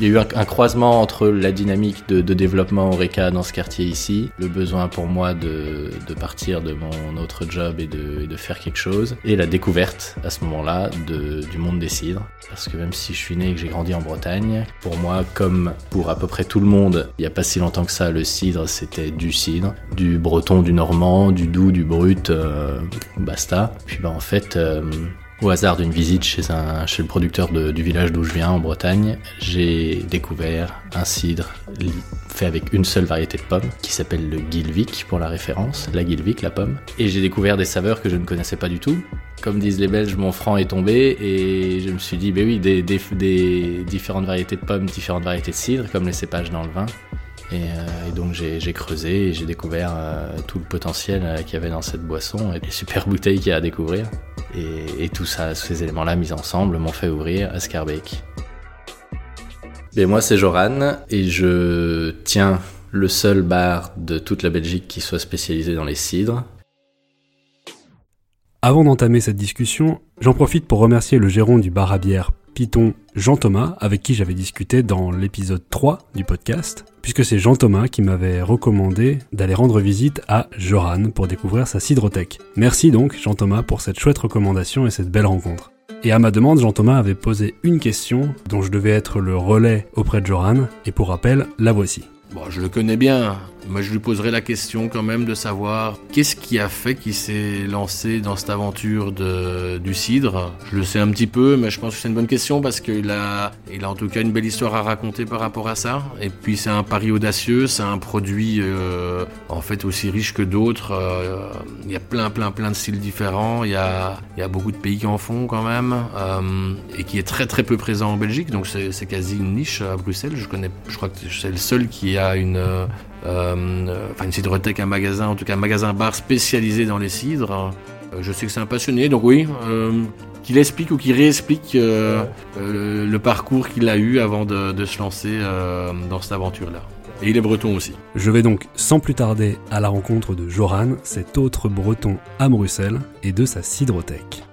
Il y a eu un, croisement entre la dynamique de, développement Oreca dans ce quartier ici, le besoin pour moi de, partir de mon autre job et de, faire quelque chose, et la découverte à ce moment-là du monde des cidres. Parce que même si je suis né et que j'ai grandi en Bretagne, pour moi, comme pour à peu près tout le monde, il n'y a pas si longtemps que ça, le cidre c'était du cidre, du breton, du normand, du doux, du brut, euh, basta. Puis bah en fait... Euh, au hasard d'une visite chez, un, le producteur du village d'où je viens, en Bretagne, j'ai découvert un cidre fait avec une seule variété de pommes, qui s'appelle le Gilvik pour la référence, la Gilvik, la pomme. Et j'ai découvert des saveurs que je ne connaissais pas du tout. Comme disent les Belges, mon franc est tombé et je me suis dit, ben oui, des différentes variétés de pommes, différentes variétés de cidre, comme les cépages dans le vin. Euh, et, donc j'ai creusé et j'ai découvert euh, tout le potentiel euh, qu'il y avait dans cette boisson et les super bouteilles qu'il y a à découvrir. Et, tout ça, ces éléments-là mis ensemble m'ont fait ouvrir à Scarbeck. Et moi c'est Joran et je tiens le seul bar de toute la Belgique qui soit spécialisé dans les cidres. Avant d'entamer cette discussion, j'en profite pour remercier le gérant du bar à bière Python Jean Thomas, avec qui j'avais discuté dans l'épisode 3 du podcast, puisque c'est Jean Thomas qui m'avait recommandé d'aller rendre visite à Joran pour découvrir sa cidrothèque. Merci donc Jean Thomas pour cette chouette recommandation et cette belle rencontre. Et à ma demande, Jean Thomas avait posé une question dont je devais être le relais auprès de Joran, et pour rappel, la voici. Bon, je le connais bien, moi, je lui poserai la question quand même de savoir qu'est-ce qui a fait qu'il s'est lancé dans cette aventure du cidre. Je le sais un petit peu, mais je pense que c'est une bonne question parce qu'il a, il a en tout cas une belle histoire à raconter par rapport à ça. Et puis, c'est un pari audacieux, c'est un produit euh, en fait aussi riche que d'autres. Euh, il y a plein, plein, plein de styles différents. Il y a, y a beaucoup de pays qui en font quand même euh, et qui est très, très peu présent en Belgique. Donc, c'est quasi une niche à Bruxelles. Je connais, je crois que c'est le seul qui a une enfin une cidrothèque, un magasin, en tout cas un magasin bar spécialisé dans les cidres. Euh, je sais que c'est un passionné, donc oui, euh, qu'il explique ou qu'il réexplique le parcours qu'il a eu avant de, se lancer dans cette aventure-là. Et il est breton aussi. Je vais donc sans plus tarder à la rencontre de Joran, cet autre breton à Bruxelles, et de sa cidrothèque.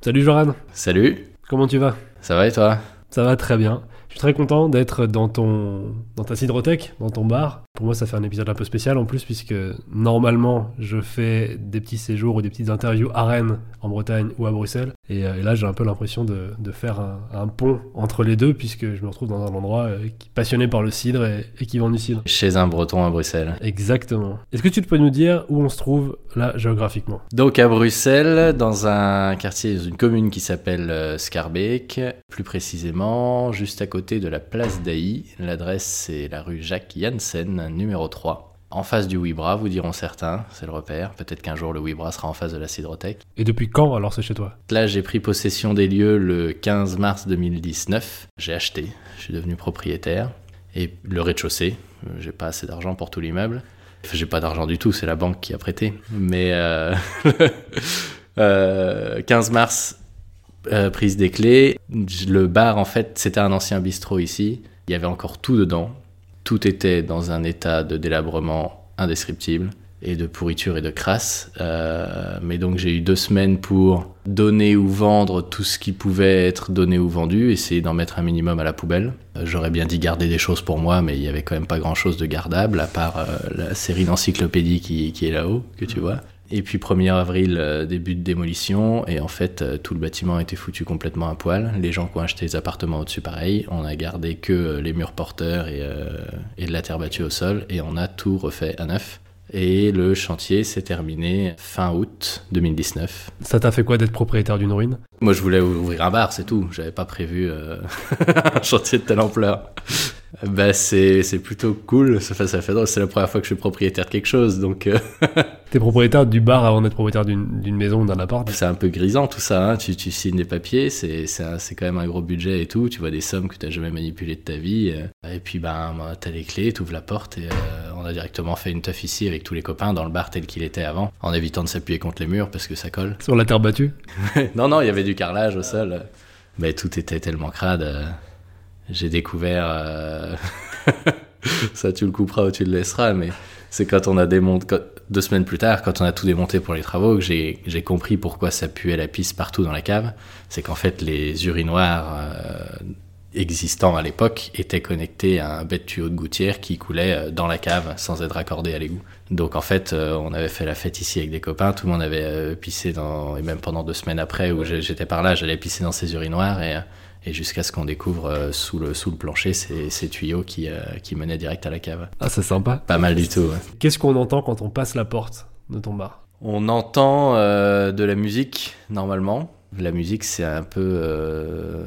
Salut Joran Salut Comment tu vas? Ça va et toi? Ça va très bien. Je suis très content d'être dans ton dans ta cidrothèque, dans ton bar. Pour moi, ça fait un épisode un peu spécial en plus, puisque normalement, je fais des petits séjours ou des petites interviews à Rennes, en Bretagne ou à Bruxelles. Et, euh, là, j'ai un peu l'impression de, de, faire un, pont entre les deux, puisque je me retrouve dans un endroit euh, passionné par le cidre et, qui vend du cidre. Chez un breton à Bruxelles. Exactement. Est-ce que tu peux nous dire où on se trouve là géographiquement? Donc à Bruxelles, dans un quartier, dans une commune qui s'appelle euh, Scarbeck, plus précisément juste à côté de la place d'Aï. L'adresse, c'est la rue Jacques Janssen numéro 3. En face du Wibra, vous diront certains, c'est le repère. Peut-être qu'un jour le Wibra sera en face de la Cidrothèque. Et depuis quand alors c'est chez toi? Là, j'ai pris possession des lieux le 15 mars 2019. J'ai acheté, je suis devenu propriétaire. Et le rez-de-chaussée, euh, j'ai pas assez d'argent pour tout l'immeuble. Enfin, j'ai pas d'argent du tout, c'est la banque qui a prêté. Mais euh, 15 euh, mars, euh, prise des clés. Le bar, en fait, c'était un ancien bistrot ici. Il y avait encore tout dedans. Tout était dans un état de délabrement indescriptible et de pourriture et de crasse. Euh, mais donc j'ai eu deux semaines pour donner ou vendre tout ce qui pouvait être donné ou vendu, essayer d'en mettre un minimum à la poubelle. Euh, j'aurais bien dit garder des choses pour moi, mais il y avait quand même pas grand-chose de gardable, à part la série d'encyclopédies qui, est là-haut, que tu vois. Et puis 1er avril, euh, début de démolition, et en fait euh, tout le bâtiment a été foutu complètement à poil. Les gens qui ont acheté les appartements au-dessus, pareil, on a gardé que euh, les murs porteurs et, et de la terre battue au sol, et on a tout refait à neuf. Et le chantier s'est terminé fin août 2019. Ça t'a fait quoi d'être propriétaire d'une ruine? Moi je voulais ouvrir un bar, c'est tout. J'avais pas prévu un chantier de telle ampleur. Bah c'est plutôt cool, ça fait, ça fait drôle, c'est la première fois que je suis propriétaire de quelque chose, donc... Euh... T'es propriétaire du bar avant d'être propriétaire d'une maison ou d'un appart. C'est un peu grisant tout ça, hein. tu, tu signes des papiers, c'est quand même un gros budget et tout, tu vois des sommes que t'as jamais manipulées de ta vie, euh. et puis ben t'as les clés, t'ouvres la porte et euh, on a directement fait une teuf ici avec tous les copains dans le bar tel qu'il était avant, en évitant de s'appuyer contre les murs parce que ça colle. Sur la terre battue? Non, non, il y avait du carrelage au sol, mais tout était tellement crade... Euh j'ai découvert. Euh, ça, tu le couperas ou tu le laisseras, mais c'est quand on a démonté. deux semaines plus tard, quand on a tout démonté pour les travaux, que j'ai compris pourquoi ça puait la pisse partout dans la cave. C'est qu'en fait, les urinoirs euh, existants à l'époque étaient connectés à un bête tuyau de gouttière qui coulait euh, dans la cave sans être raccordé à l'égout. Donc en fait, on avait fait la fête ici avec des copains, tout le monde avait pissé dans, et même pendant deux semaines après où j'étais par là, j'allais pisser dans ces urinoirs et, et jusqu'à ce qu'on découvre euh, sous, le, sous le plancher ces, ces tuyaux qui, euh, qui menaient direct à la cave. Ah, c'est sympa. Pas mal du tout. ouais. Qu'est-ce qu'on entend quand on passe la porte de ton bar? On entend euh, de la musique normalement. La musique, c'est un peu. euh,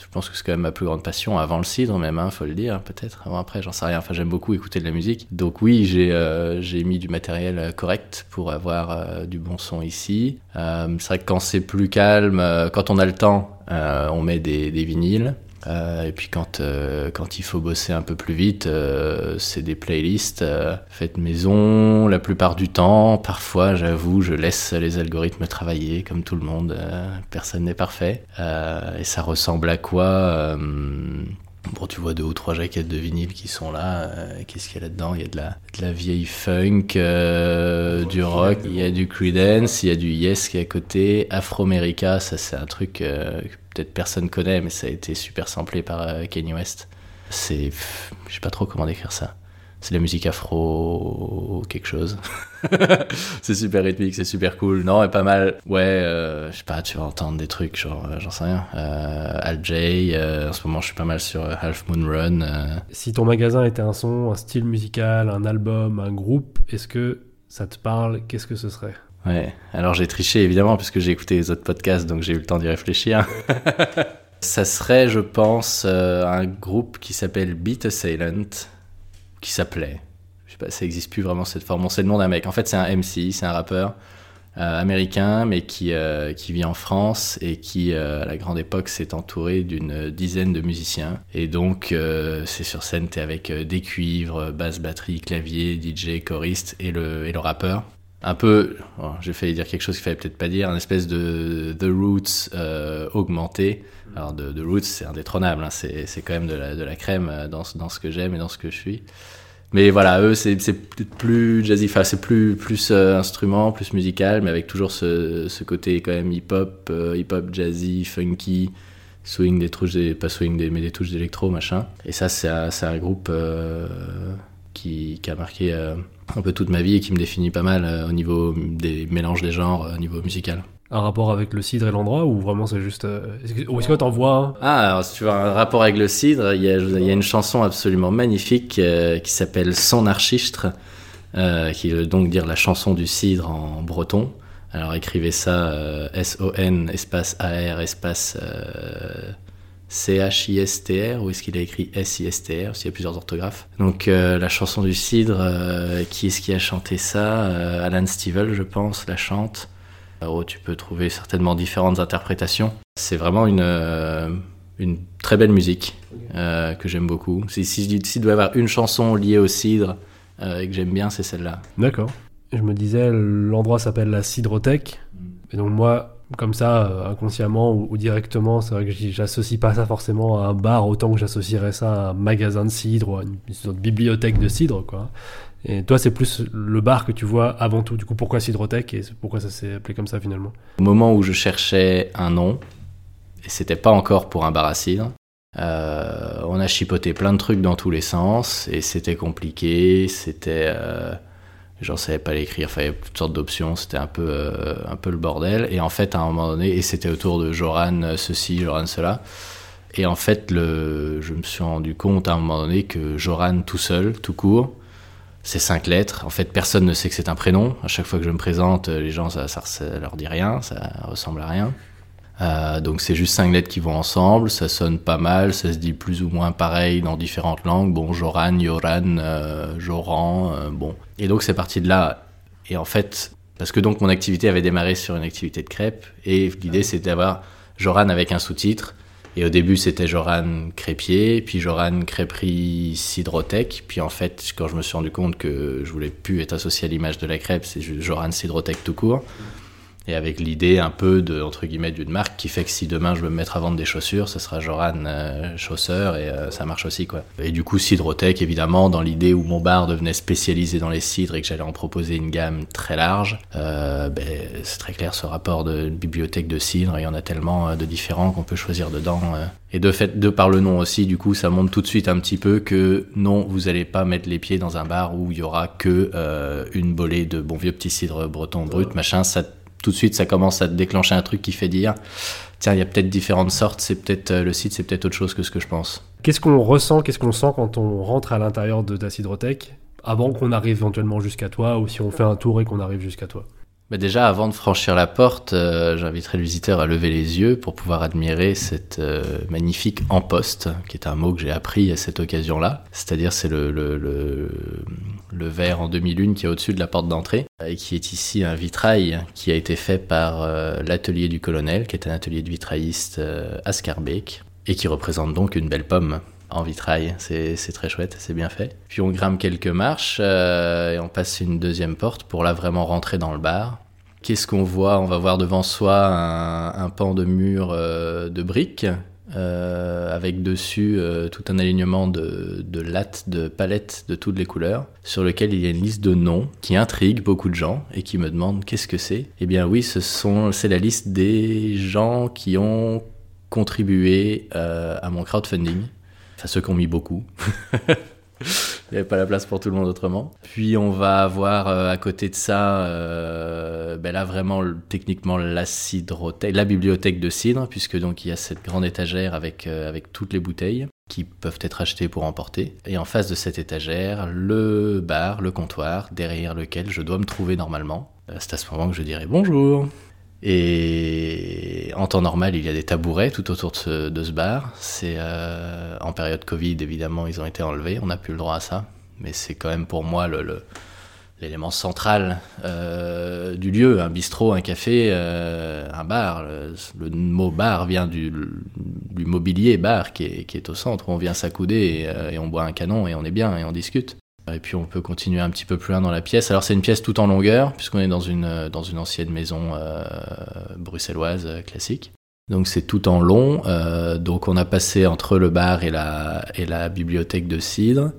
je pense que c'est quand même ma plus grande passion avant le cidre, même, hein, faut le dire, peut-être. Avant, après, j'en sais rien. Enfin, j'aime beaucoup écouter de la musique. Donc, oui, j'ai euh, j'ai mis du matériel correct pour avoir euh, du bon son ici. Euh, c'est vrai que quand c'est plus calme, euh, quand on a le temps, on met des, des vinyles. Euh, et puis quand, euh, quand il faut bosser un peu plus vite, euh, c'est des playlists euh, faites maison la plupart du temps. Parfois, j'avoue, je laisse les algorithmes travailler comme tout le monde. euh, personne n'est parfait. Euh, et ça ressemble à quoi euh, Bon, tu vois deux ou trois jaquettes de vinyle qui sont là. euh, Qu'est-ce qu'il y a là-dedans? Il y a de la, de la vieille funk, euh, du rock, il y a du Creedence, il y a du Yes qui est à côté. Afro-America, ça c'est un truc euh, que peut-être personne connaît, mais ça a été super samplé par Kanye West. C'est, je sais pas trop comment décrire ça. C'est de la musique afro quelque chose. c'est super rythmique, c'est super cool. Non, et pas mal. Ouais, euh, je sais pas, tu vas entendre des trucs, genre, euh, j'en sais rien. Euh, Al J, euh, en ce moment je suis pas mal sur euh, Half Moon Run. euh. Si ton magasin était un son, un style musical, un album, un groupe, est-ce que ça te parle Qu'est-ce que ce serait? Ouais, alors j'ai triché évidemment parce que j'ai écouté les autres podcasts donc j'ai eu le temps d'y réfléchir. Ça serait, je pense, euh, un groupe qui s'appelle Beat Assailant, qui s'appelait. Je sais pas, ça existe plus vraiment cette forme. Bon, c'est le nom d'un mec. En fait, c'est un MC, c'est un rappeur euh, américain, mais qui, euh, qui vit en France et qui, euh, à la grande époque, s'est entouré d'une dizaine de musiciens. Et donc, c'est sur scène, t'es avec des cuivres, basse, batterie, clavier, DJ, choriste et le, et le rappeur un peu, bon, j'ai failli dire quelque chose qu'il fallait peut-être pas dire, un espèce de The Roots augmenté. Alors de, Roots, c'est indétrônable, hein, c'est quand même de la, de la crème euh, dans, dans ce que j'aime et dans ce que je suis. Mais voilà, eux, c'est peut-être plus jazzy, enfin c'est plus, plus euh, instrument, plus musical, mais avec toujours ce, ce côté quand même hip-hop, euh, hip-hop jazzy, funky, swing des touches, pas swing des, mais des touches d'électro, machin. Et ça, c'est un, groupe qui, qui a marqué un peu toute ma vie et qui me définit pas mal au niveau des mélanges des genres, au niveau musical. Un rapport avec le cidre et l'endroit ou vraiment c'est juste. euh, est-ce Ou est-ce t'en vois Ah, alors si tu veux un rapport avec le cidre, il y a, une chanson absolument magnifique euh, qui s'appelle Son Archistre, euh, qui veut donc dire la chanson du cidre en breton. Alors écrivez ça euh, S-O-N espace A-R espace C-H-I-S-T-R ou est-ce qu'il a écrit S-I-S-T-R parce qu'il y a plusieurs orthographes. Donc la chanson du cidre, qui est-ce qui a chanté ça? Alan Stivell je pense la chante. Oh, tu peux trouver certainement différentes interprétations. C'est vraiment une, euh, une très belle musique euh, que j'aime beaucoup. Si, si, je doit y avoir une chanson liée au cidre euh, et que j'aime bien, c'est celle-là. D'accord. Je me disais, l'endroit s'appelle la Cidrothèque. Et donc moi, comme ça, inconsciemment ou, ou directement, c'est vrai que j'associe pas ça forcément à un bar autant que j'associerais ça à un magasin de cidre ou à une, une sorte de bibliothèque de cidre, quoi. Et toi, c'est plus le bar que tu vois avant tout. Du coup, pourquoi Cidrothèque et pourquoi ça s'est appelé comme ça finalement? Au moment où je cherchais un nom, et c'était pas encore pour un bar à cidre, euh, on a chipoté plein de trucs dans tous les sens, et c'était compliqué, c'était... euh, J'en savais pas l'écrire, il y avait toutes sortes d'options, c'était un peu, euh, un peu le bordel. Et en fait, à un moment donné, et c'était autour de Joran ceci, Joran cela. Et en fait, le, je me suis rendu compte à un moment donné que Joran tout seul, tout court, c'est cinq lettres. En fait, personne ne sait que c'est un prénom. À chaque fois que je me présente, euh, les gens, ça, ça, leur dit rien, ça ressemble à rien. Euh, donc c'est juste cinq lettres qui vont ensemble, ça sonne pas mal, ça se dit plus ou moins pareil dans différentes langues. Bon, Joran, Yoran, euh, Joran, euh, bon. Et donc c'est parti de là. Et en fait, parce que donc mon activité avait démarré sur une activité de crêpes, et l'idée c'était d'avoir Joran avec un sous-titre. Et au début c'était Joran Crêpier, puis Joran Crêperie Cidrothèque. Puis en fait, quand je me suis rendu compte que je voulais plus être associé à l'image de la crêpe, c'est Joran Cidrothèque tout court. Et avec l'idée un peu de, entre guillemets, d'une marque qui fait que si demain je veux me mettre à vendre des chaussures, ce sera Joran euh, Chausseur et euh, ça marche aussi, quoi. Et du coup, Cidrotech, évidemment, dans l'idée où mon bar devenait spécialisé dans les cidres et que j'allais en proposer une gamme très large, euh, ben, c'est très clair ce rapport de bibliothèque de cidre. Il y en a tellement de différents qu'on peut choisir dedans. Et de fait, de par le nom aussi, du coup, ça montre tout de suite un petit peu que non, vous allez pas mettre les pieds dans un bar où il y aura que une bolée de bon vieux petit cidre breton brut, machin. Ça tout de suite, ça commence à déclencher un truc qui fait dire tiens, il y a peut-être différentes sortes, c'est peut-être euh, le site, c'est peut-être autre chose que ce que je pense. Qu'est-ce qu'on ressent, qu'est-ce qu'on sent quand on rentre à l'intérieur de ta avant qu'on arrive éventuellement jusqu'à toi ou si on fait un tour et qu'on arrive jusqu'à toi? Bah déjà, avant de franchir la porte, euh, j'inviterai le visiteur à lever les yeux pour pouvoir admirer cette euh, magnifique emposte, qui est un mot que j'ai appris à cette occasion-là. C'est-à-dire, c'est le, le, le, le, verre en demi-lune qui est au-dessus de la porte d'entrée, et qui est ici un vitrail qui a été fait par euh, l'atelier du colonel, qui est un atelier de vitrailliste à Scarbeck, et qui représente donc une belle pomme en vitrail. C'est très chouette, c'est bien fait. Puis on grimpe quelques marches euh, et on passe une deuxième porte pour là vraiment rentrer dans le bar. Qu'est-ce qu'on voit? On va voir devant soi un, pan de mur euh, de briques euh, avec dessus tout un alignement de, de, lattes, de palettes de toutes les couleurs, sur lequel il y a une liste de noms qui intrigue beaucoup de gens et qui me demandent qu'est-ce que c'est. Eh bien oui, ce sont, c'est la liste des gens qui ont contribué à mon crowdfunding. Enfin, ceux qui ont mis beaucoup. Il n'y avait pas la place pour tout le monde autrement. Puis on va avoir euh, à côté de ça, euh, ben là vraiment techniquement la la bibliothèque de cidre, puisque donc il y a cette grande étagère avec, euh, avec toutes les bouteilles qui peuvent être achetées pour emporter. Et en face de cette étagère, le bar, le comptoir, derrière lequel je dois me trouver normalement. C'est à ce moment que je dirai bonjour. Et en temps normal, il y a des tabourets tout autour de ce, bar. C'est euh, en période Covid, évidemment, ils ont été enlevés. On n'a plus le droit à ça, mais c'est quand même pour moi le, l'élément central euh, du lieu. Un bistrot, un café, euh, un bar. Le, mot bar vient du, mobilier bar qui est, qui est, au centre. Où on vient s'accouder et, et on boit un canon et on est bien et on discute. Et puis on peut continuer un petit peu plus loin dans la pièce. Alors c'est une pièce tout en longueur, puisqu'on est dans une, euh, dans une ancienne maison euh, bruxelloise euh, classique. Donc c'est tout en long. donc on a passé entre le bar et la, et la bibliothèque de cidre.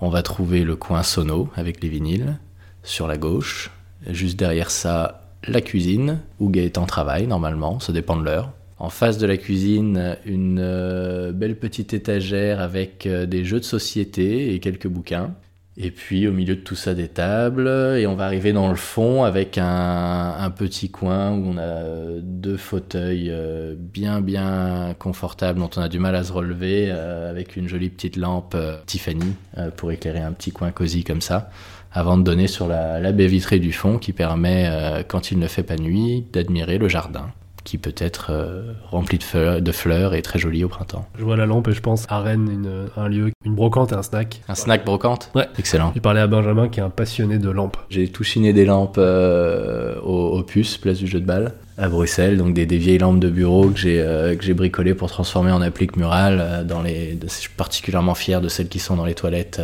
On va trouver le coin sono avec les vinyles sur la gauche. Juste derrière ça, la cuisine, où Gaëtan travaille normalement, ça dépend de l'heure. En face de la cuisine, une belle petite étagère avec des jeux de société et quelques bouquins. Et puis au milieu de tout ça des tables, et on va arriver dans le fond avec un, petit coin où on a deux fauteuils euh, bien bien confortables dont on a du mal à se relever, euh, avec une jolie petite lampe euh, Tiffany pour éclairer un petit coin cosy comme ça, avant de donner sur la, la baie vitrée du fond qui permet, quand il ne fait pas nuit, d'admirer le jardin qui peut être euh, rempli de fleurs, de fleurs et très joli au printemps. Je vois la lampe et je pense à Rennes, une, un lieu, une brocante et un snack. Un snack brocante? Ouais. Excellent. J'ai parlé à Benjamin qui est un passionné de lampes. J'ai tout chiné des lampes euh, au, Puce, place du jeu de balle, à Bruxelles, donc des, des vieilles lampes de bureau que j'ai euh, que j'ai bricolées pour transformer en applique murale. dans les, je suis particulièrement fier de celles qui sont dans les toilettes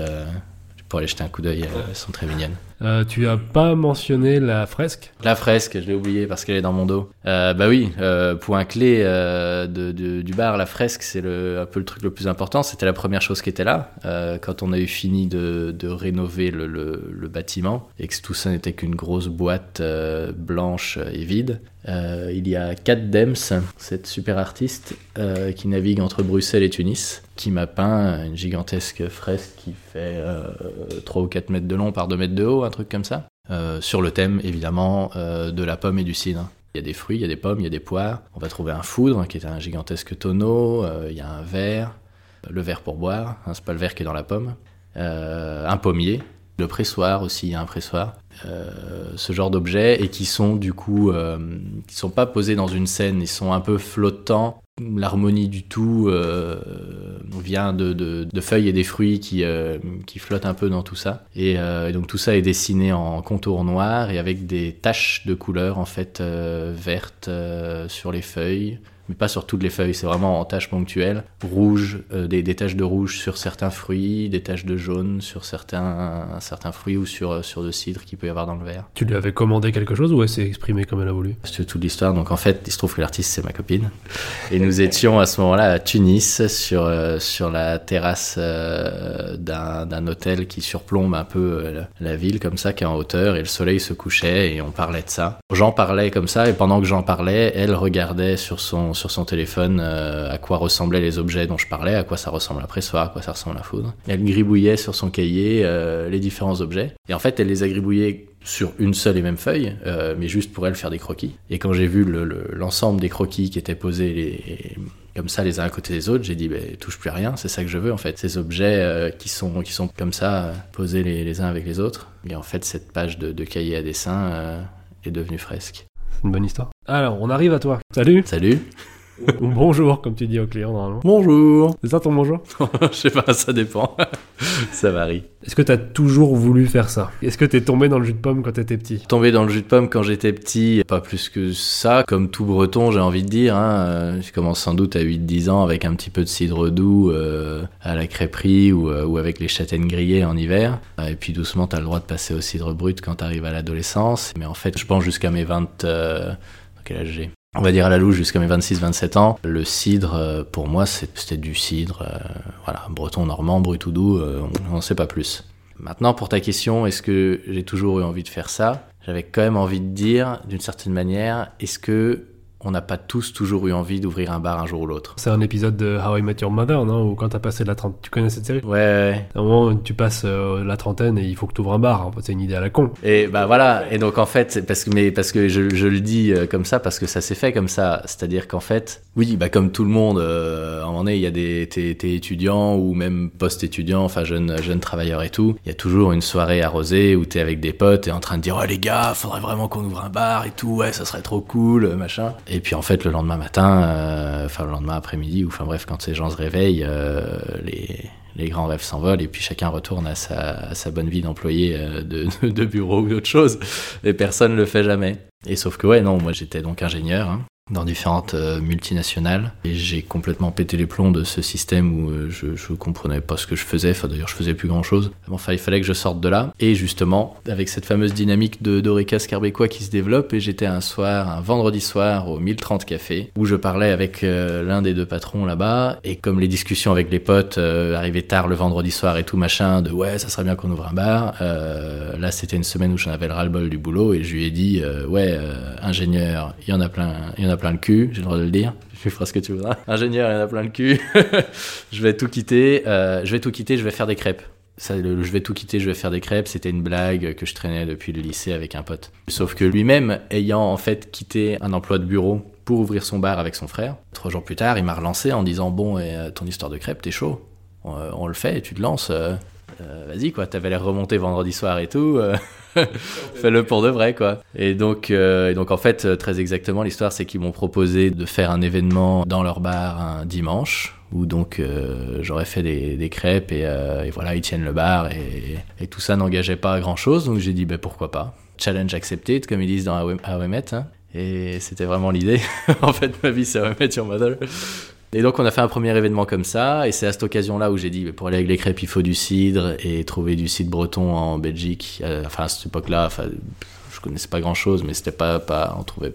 pour aller jeter un coup d'œil. Elles sont très mignonnes. Euh, tu as pas mentionné la fresque La fresque, je l'ai oublié parce qu'elle est dans mon dos. Euh, bah oui, euh, point clé euh, du bar, la fresque, c'est un peu le truc le plus important. C'était la première chose qui était là euh, quand on a eu fini de, rénover le, bâtiment et que tout ça n'était qu'une grosse boîte euh, blanche et vide. il y a Kat Dems, cette super artiste qui navigue entre Bruxelles et Tunis, qui m'a peint une gigantesque fresque qui fait 3 ou 4 mètres de long par 2 mètres de haut truc comme ça, euh, sur le thème évidemment euh, de la pomme et du cidre. Il y a des fruits, il y a des pommes, il y a des poires. On va trouver un foudre qui est un gigantesque tonneau, euh, il y a un verre, le verre pour boire, hein, c'est pas le verre qui est dans la pomme, un pommier, le pressoir aussi, il y a un pressoir. ce genre d'objets et qui sont du coup qui sont pas posés dans une scène, ils sont un peu flottants l'harmonie du tout euh, vient de, feuilles et des fruits qui, euh, qui flottent un peu dans tout ça. Euh, et, donc tout ça est dessiné en contour noir et avec des taches de couleur en fait vertes sur les feuilles, mais pas sur toutes les feuilles. C'est vraiment en taches ponctuelles, rouge, euh, des, des, taches de rouge sur certains fruits, des taches de jaune sur certains, certains fruits ou sur, sur de cidre qu'il peut y avoir dans le verre. Tu lui avais commandé quelque chose ou elle s'est exprimée comme elle a voulu? C'est toute l'histoire. Donc en fait, il se trouve que l'artiste c'est ma copine et nous étions à ce moment-là à Tunis sur euh, sur la terrasse euh, d'un hôtel qui surplombe un peu euh, la ville comme ça, qui est en hauteur et le soleil se couchait et on parlait de ça. J'en parlais comme ça et pendant que j'en parlais, elle regardait sur son sur son téléphone à quoi ressemblaient les objets dont je parlais, à quoi ça ressemble la pressoir, à quoi ça ressemble la foudre. elle gribouillait sur son cahier les différents objets et en fait elle les a gribouillés sur une seule et même feuille, euh, mais juste pour elle faire des croquis. Et quand j'ai vu l'ensemble le, des croquis qui étaient posés les, comme ça les uns à côté des autres, j'ai dit bah, touche plus à rien, c'est ça que je veux en fait. Ces objets euh, qui, sont, qui sont comme ça, posés les, les, uns avec les autres. Et en fait, cette page de, cahier à dessin euh, est devenue fresque. C'est une bonne histoire. Alors, on arrive à toi. Salut Salut bonjour, comme tu dis au client normalement. Bonjour C'est ça ton bonjour? Je sais pas, ça dépend. ça varie. Est-ce que t'as toujours voulu faire ça? Est-ce que t'es tombé dans le jus de pomme quand t'étais petit? Tombé dans le jus de pomme quand j'étais petit, pas plus que ça. Comme tout breton, j'ai envie de dire. Hein. Je commence sans doute à 8-10 ans avec un petit peu de cidre doux euh, à la crêperie ou, euh, ou, avec les châtaignes grillées en hiver. Et puis doucement, t'as le droit de passer au cidre brut quand t'arrives à l'adolescence. Mais en fait, je pense jusqu'à mes 20... Euh... Quel âge j'ai? On va dire à la louche jusqu'à mes 26-27 ans. Le cidre, euh, pour moi, c'était du cidre, euh, voilà, breton, normand, brut ou doux, euh, on n'en sait pas plus. Maintenant, pour ta question, est-ce que j'ai toujours eu envie de faire ça? J'avais quand même envie de dire, d'une certaine manière, est-ce que on n'a pas tous toujours eu envie d'ouvrir un bar un jour ou l'autre. C'est un épisode de How I Met Your Mother, non Ou quand t'as passé la trentaine. Tu connais cette série? Ouais, ouais. À un moment, tu passes euh, la trentaine et il faut que tu ouvres un bar. C'est une idée à la con. Et bah voilà. Et donc en fait, parce que, mais parce que je, je le dis euh, comme ça, parce que ça s'est fait comme ça. C'est-à-dire qu'en fait, oui, bah comme tout le monde, euh, à un moment donné, il y a des. T'es, étudiant ou même post-étudiant, enfin jeune, jeune travailleur et tout. Il y a toujours une soirée arrosée où t'es avec des potes et en train de dire, oh les gars, faudrait vraiment qu'on ouvre un bar et tout. Ouais, ça serait trop cool, machin. Et puis en fait, le lendemain, matin, euh, enfin le lendemain après-midi, ou enfin bref, quand ces gens se réveillent, euh, les, les, grands rêves s'envolent et puis chacun retourne à sa, sa bonne vie d'employé euh, de, de, bureau ou d'autre chose. Et personne ne le fait jamais. Et sauf que ouais, non, moi j'étais donc ingénieur. Hein dans différentes euh, multinationales et j'ai complètement pété les plombs de ce système où euh, je, je comprenais pas ce que je faisais. Enfin d'ailleurs je faisais plus grand chose. Enfin il fallait que je sorte de là et justement avec cette fameuse dynamique de d'Oreca Scarbécois qui se développe et j'étais un soir, un vendredi soir au 1030 café où je parlais avec euh, l'un des deux patrons là-bas et comme les discussions avec les potes arrivaient tard le vendredi soir et tout machin de ouais ça serait bien qu'on ouvre un bar. là c'était une semaine où j'en avais le ras-le-bol du boulot et je lui ai dit ouais ingénieur il y en a plein plein le cul, j'ai le droit de le dire. Je ferai ce que tu voudras. Ingénieur, il en a plein le cul. je vais tout quitter. Euh, je vais tout quitter. Je vais faire des crêpes. Ça, je vais tout quitter, je vais faire des crêpes, c'était une blague que je traînais depuis le lycée avec un pote. Sauf que lui-même, ayant en fait quitté un emploi de bureau pour ouvrir son bar avec son frère, trois jours plus tard, il m'a relancé en disant Bon, euh, ton histoire de crêpes, t'es chaud. On, euh, on, le fait, tu te lances. Vas-y, quoi, t'avais l'air remonté vendredi soir et tout. Fais-le pour de vrai, quoi. Et donc, euh, et donc en fait, euh, très exactement, l'histoire, c'est qu'ils m'ont proposé de faire un événement dans leur bar un dimanche, où donc euh, j'aurais fait des, crêpes et, voilà, ils tiennent le bar et, tout ça n'engageait pas grand-chose, donc j'ai dit, ben pourquoi pas? Challenge accepted, comme ils disent dans How Met, hein. Et c'était vraiment l'idée. en fait, ma vie, c'est How I Met Your Mother. Et donc on a fait un premier événement comme ça, et c'est à cette occasion-là où j'ai dit, pour aller avec les crêpes, il faut du cidre, et trouver du cidre breton en Belgique. Euh, enfin, à cette époque-là, je connaissais pas grand-chose, mais c'était pas, pas, on trouvait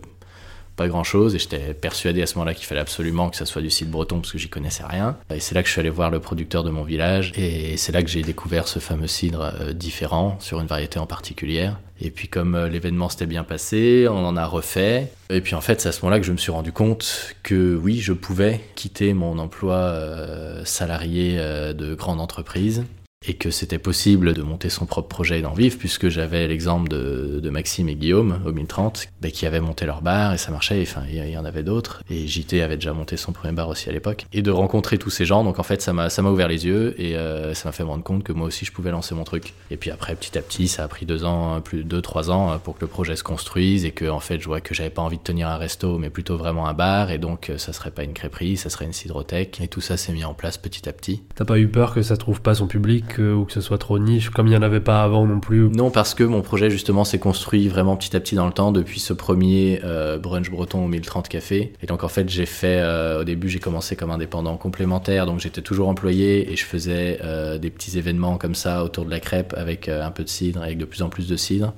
pas grand chose et j'étais persuadé à ce moment-là qu'il fallait absolument que ça soit du cidre breton parce que j'y connaissais rien. Et c'est là que je suis allé voir le producteur de mon village et c'est là que j'ai découvert ce fameux cidre euh, différent sur une variété en particulière. Et puis comme euh, l'événement s'était bien passé, on en a refait. Et puis en fait, c'est à ce moment-là que je me suis rendu compte que oui, je pouvais quitter mon emploi euh, salarié euh, de grande entreprise et que c'était possible de monter son propre projet et d'en vivre, puisque j'avais l'exemple de, de, Maxime et Guillaume au 1030, bah, qui avaient monté leur bar et ça marchait, enfin il y, en avait d'autres, et JT avait déjà monté son premier bar aussi à l'époque, et de rencontrer tous ces gens, donc en fait ça m'a ouvert les yeux, et euh, ça m'a fait me rendre compte que moi aussi je pouvais lancer mon truc. Et puis après, petit à petit, ça a pris deux ans, plus deux, trois ans pour que le projet se construise, et que en fait je vois que j'avais pas envie de tenir un resto, mais plutôt vraiment un bar, et donc ça serait pas une crêperie, ça serait une cidrothèque, et tout ça s'est mis en place petit à petit. T'as pas eu peur que ça trouve pas son public euh, ou que ce soit trop niche, comme il n'y en avait pas avant non plus Non, parce que mon projet justement s'est construit vraiment petit à petit dans le temps depuis ce premier euh, brunch breton au 1030 café. Et donc en fait j'ai fait, euh, au début j'ai commencé comme indépendant complémentaire, donc j'étais toujours employé et je faisais des petits événements comme ça autour de la crêpe avec un peu de cidre, avec de plus en plus de cidre.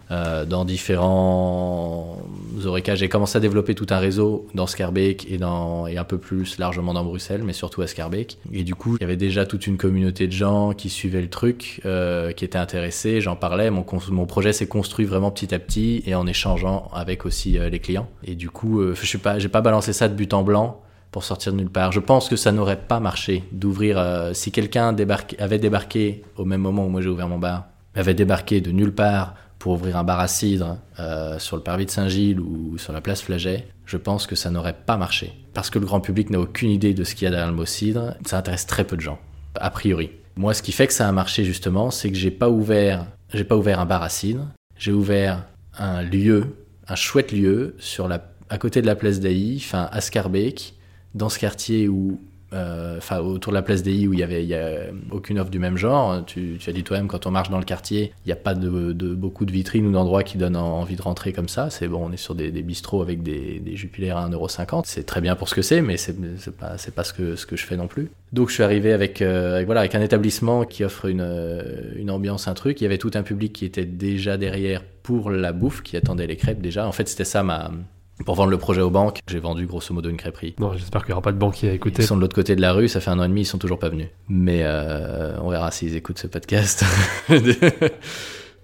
dans différents Oreca, j'ai commencé à développer tout un réseau dans Scarbeck et, dans, et un peu plus largement dans Bruxelles, mais surtout à Scarbeck. Et du coup il y avait déjà toute une communauté de gens qui suivaient le truc, euh, qui étaient intéressés, j'en parlais. Mon, projet s'est construit vraiment petit à petit et en échangeant avec aussi euh, les clients. Et du coup, euh, je j'ai pas balancé ça de but en blanc pour sortir de nulle part. Je pense que ça n'aurait pas marché d'ouvrir. si quelqu'un avait débarqué au même moment où moi j'ai ouvert mon bar, avait débarqué de nulle part pour ouvrir un bar à cidre sur le parvis de Saint-Gilles ou sur la place Flaget, je pense que ça n'aurait pas marché. Parce que le grand public n'a aucune idée de ce qu'il y a derrière le mot cidre, ça intéresse très peu de gens, a priori. Moi, ce qui fait que ça a marché justement, c'est que j'ai pas ouvert, j'ai pas ouvert un bar à j'ai ouvert un lieu, un chouette lieu sur la, à côté de la place d'Aï, enfin à Scarbeck, dans ce quartier où euh, enfin autour de la place des où il y avait aucune offre du même genre. Tu, as dit toi-même quand on marche dans le quartier, il n'y a pas de, beaucoup de vitrines ou d'endroits qui donnent envie de rentrer comme ça. C'est bon, on est sur des, bistrots avec des, des Jupilaires à 1,50€. C'est très bien pour ce que c'est, mais c'est pas pas ce que ce que je fais non plus. Donc je suis arrivé avec, euh, voilà avec un établissement qui offre une, euh, une ambiance, un truc. Il y avait tout un public qui était déjà derrière pour la bouffe, qui attendait les crêpes déjà. En fait, c'était ça ma pour vendre le projet aux banques, j'ai vendu grosso modo une crêperie. Non, j'espère qu'il n'y aura pas de banquiers à écouter. Ils sont de l'autre côté de la rue, ça fait un an et demi, ils sont toujours pas venus. Mais euh, on verra s'ils écoutent ce podcast.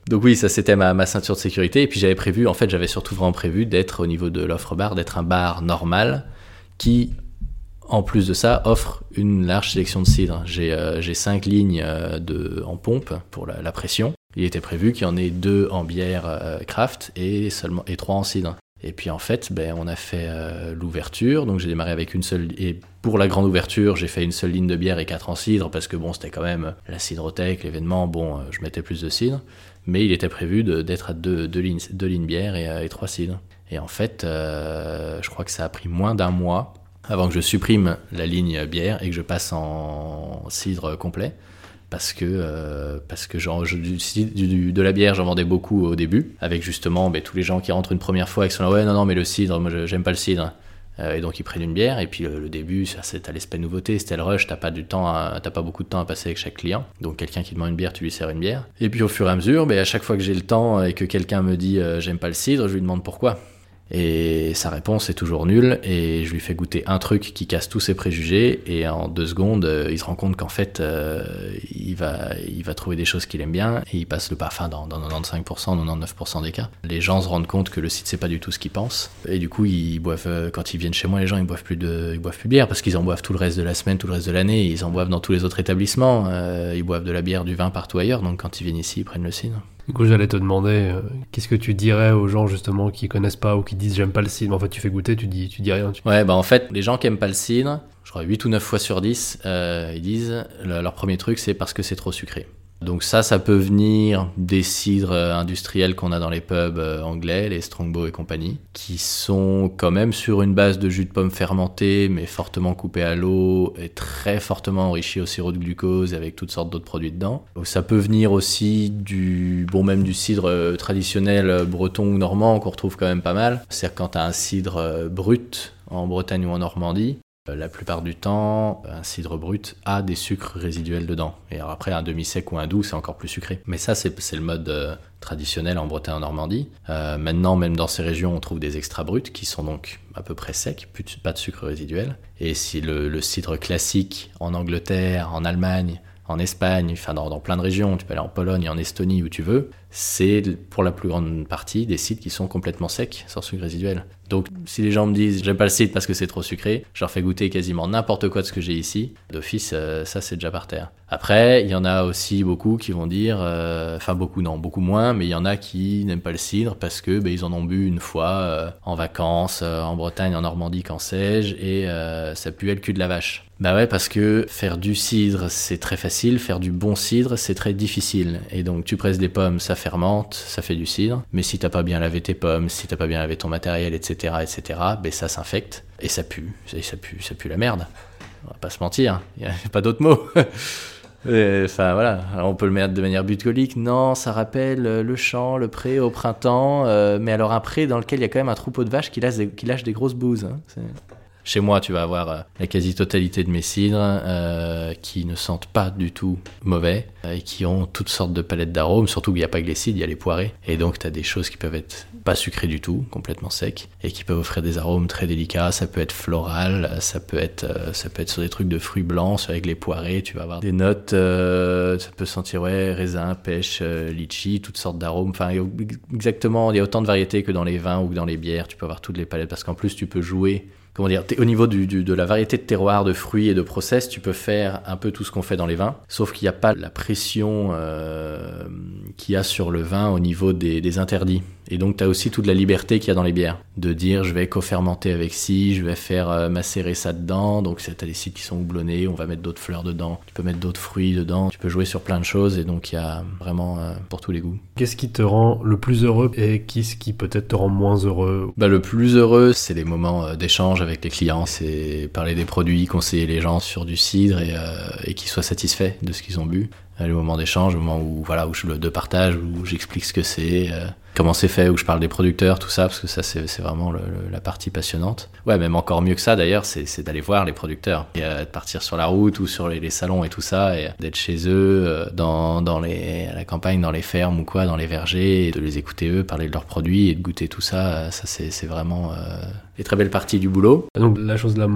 Donc oui, ça c'était ma, ma, ceinture de sécurité. Et puis j'avais prévu, en fait j'avais surtout vraiment prévu d'être au niveau de l'offre bar, d'être un bar normal qui, en plus de ça, offre une large sélection de cidres. J'ai euh, cinq lignes euh, de, en pompe pour la, la pression. Il était prévu qu'il y en ait deux en bière euh, craft et, seulement, et trois en cidre. Et puis en fait, ben, on a fait euh, l'ouverture. Donc j'ai démarré avec une seule. Et pour la grande ouverture, j'ai fait une seule ligne de bière et quatre en cidre parce que bon, c'était quand même la cidrothèque, l'événement. Bon, euh, je mettais plus de cidre. Mais il était prévu d'être à deux, lignes, deux lignes bière et, euh, et trois cidres. Et en fait, je crois que ça a pris moins d'un mois avant que je supprime la ligne bière et que je passe en cidre complet parce que, euh, parce du, de la bière, j'en vendais beaucoup au début, avec justement ben, tous les gens qui rentrent une première fois et qui sont là, ouais, non, non, mais le cidre, moi j'aime pas le cidre. Euh, et donc ils prennent une bière, et puis le, début, ça, c'est, t'as l'aspect nouveauté, c'était le rush, t'as pas, du temps pas beaucoup de temps à passer avec chaque client. Donc quelqu'un qui demande une bière, tu lui sers une bière. Et puis au fur et à mesure, ben, à chaque fois que j'ai le temps et que quelqu'un me dit euh, j'aime pas le cidre, je lui demande pourquoi. Et sa réponse est toujours nulle. Et je lui fais goûter un truc qui casse tous ses préjugés. Et en deux secondes, euh, il se rend compte qu'en fait, euh, il, va, trouver des choses qu'il aime bien. Et il passe le parfum dans, dans 95%, 99% des cas. Les gens se rendent compte que le site, c'est pas du tout ce qu'ils pensent. Et du coup, ils boivent, euh, quand ils viennent chez moi, les gens, ils boivent plus de, ils boivent plus bière parce qu'ils en boivent tout le reste de la semaine, tout le reste de l'année. Ils en boivent dans tous les autres établissements. ils boivent de la bière, du vin partout ailleurs. Donc quand ils viennent ici, ils prennent le cidre. Du coup, j'allais te demander, euh, qu'est-ce que tu dirais aux gens justement qui connaissent pas ou qui disent j'aime pas le cidre? En fait, tu fais goûter, tu dis, tu dis rien. Ouais, bah en fait, les gens qui aiment pas le cidre, je crois 8 ou 9 fois sur 10, euh, ils disent leur premier truc c'est parce que c'est trop sucré. Donc ça, ça peut venir des cidres euh, industriels qu'on a dans les pubs euh, anglais, les Strongbow et compagnie, qui sont quand même sur une base de jus de pomme fermenté, mais fortement coupé à l'eau et très fortement enrichi au sirop de glucose avec toutes sortes d'autres produits dedans. Donc ça peut venir aussi du, bon même du cidre euh, traditionnel breton ou normand qu'on retrouve quand même pas mal. C'est-à-dire quand tu as un cidre brut en Bretagne ou en Normandie, la plupart du temps, un cidre brut a des sucres résiduels dedans. Et alors après, un demi-sec ou un doux, c'est encore plus sucré. Mais ça, c'est le mode euh, traditionnel en Bretagne, en Normandie. Euh, maintenant, même dans ces régions, on trouve des extra bruts qui sont donc à peu près secs, pas de sucre résiduel. Et si le cidre classique en Angleterre, en Allemagne, en Espagne, enfin dans, plein de régions, tu peux aller en Pologne, en Estonie, où tu veux, c'est pour la plus grande partie des sites qui sont complètement secs, sans sucre résiduel. Donc si les gens me disent j'aime pas le site parce que c'est trop sucré, je leur fais goûter quasiment n'importe quoi de ce que j'ai ici. D'office, euh, ça c'est déjà par terre. Après, il y en a aussi beaucoup qui vont dire, euh, enfin beaucoup non, beaucoup moins, mais il y en a qui n'aiment pas le cidre parce que ben, ils en ont bu une fois euh, en vacances, en Bretagne, en Normandie, qu'en sais-je, et ça puait le cul de la vache. Bah ouais, parce que faire du cidre, c'est très facile, faire du bon cidre, c'est très difficile. Et donc tu presses des pommes, ça fermente, ça fait du cidre. Mais si t'as pas bien lavé tes pommes, si t'as pas bien lavé ton matériel, etc., etc., ben ça s'infecte et ça pue, ça pue, ça pue la merde. On va pas se mentir, il y a pas d'autre mot. Enfin voilà, on peut le mettre de manière bucolique. Non, ça rappelle euh, le champ, le pré au printemps, euh, mais alors un pré dans lequel il y a quand même un troupeau de vaches qui lâche des, qui lâche des grosses bouses. hein. Chez moi, tu vas avoir euh, la quasi-totalité de mes cidres euh, qui ne sentent pas du tout mauvais euh, et qui ont toutes sortes de palettes d'arômes, surtout qu'il n'y a pas que les cidres, il y a les poirées. Et donc, tu as des choses qui peuvent être pas sucrées du tout, complètement secs, et qui peuvent offrir des arômes très délicats. Ça peut être floral, ça peut être, ça peut être sur des trucs de fruits blancs, avec les poirées, tu vas avoir des notes, ça peut sentir ouais, raisin, pêche, litchi, toutes sortes d'arômes. Enfin, exactement, il y a autant de variétés que dans les vins ou que dans les bières, tu peux avoir toutes les palettes, parce qu'en plus, tu peux jouer comment dire, au niveau de la variété de terroir, de fruits et de process, tu peux faire un peu tout ce qu'on fait dans les vins, sauf qu'il n'y a pas la pression euh, qu'il y a sur le vin au niveau des, des interdits. Et donc, tu as aussi toute la liberté qu'il y a dans les bières, de dire je vais co-fermenter avec ci, je vais faire euh, macérer ça dedans, donc tu as des sites qui sont houblonnés, on va mettre d'autres fleurs dedans, tu peux mettre d'autres fruits dedans, tu peux jouer sur plein de choses, et donc il y a vraiment euh, pour tous les goûts. Qu'est-ce qui te rend le plus heureux et qu'est-ce qui peut-être te rend moins heureux? Bah, le plus heureux, c'est les moments euh, d'échange avec les clients, c'est parler des produits, conseiller les gens sur du cidre et, euh, et qu'ils soient satisfaits de ce qu'ils ont bu. Euh, le moment d'échange, le moment où voilà où je le partage, où j'explique ce que c'est, euh, comment c'est fait, où je parle des producteurs, tout ça, parce que ça c'est vraiment le- le- la partie passionnante. Ouais, même encore mieux que ça d'ailleurs, c'est d'aller voir les producteurs et euh, de partir sur la route ou sur les, les salons et tout ça, et d'être chez eux, euh, dans, dans les, à la campagne, dans les fermes ou quoi, dans les vergers, et de les écouter eux, parler de leurs produits et de goûter tout ça, euh, ça c'est vraiment les très belles parties du boulot. Donc la chose là,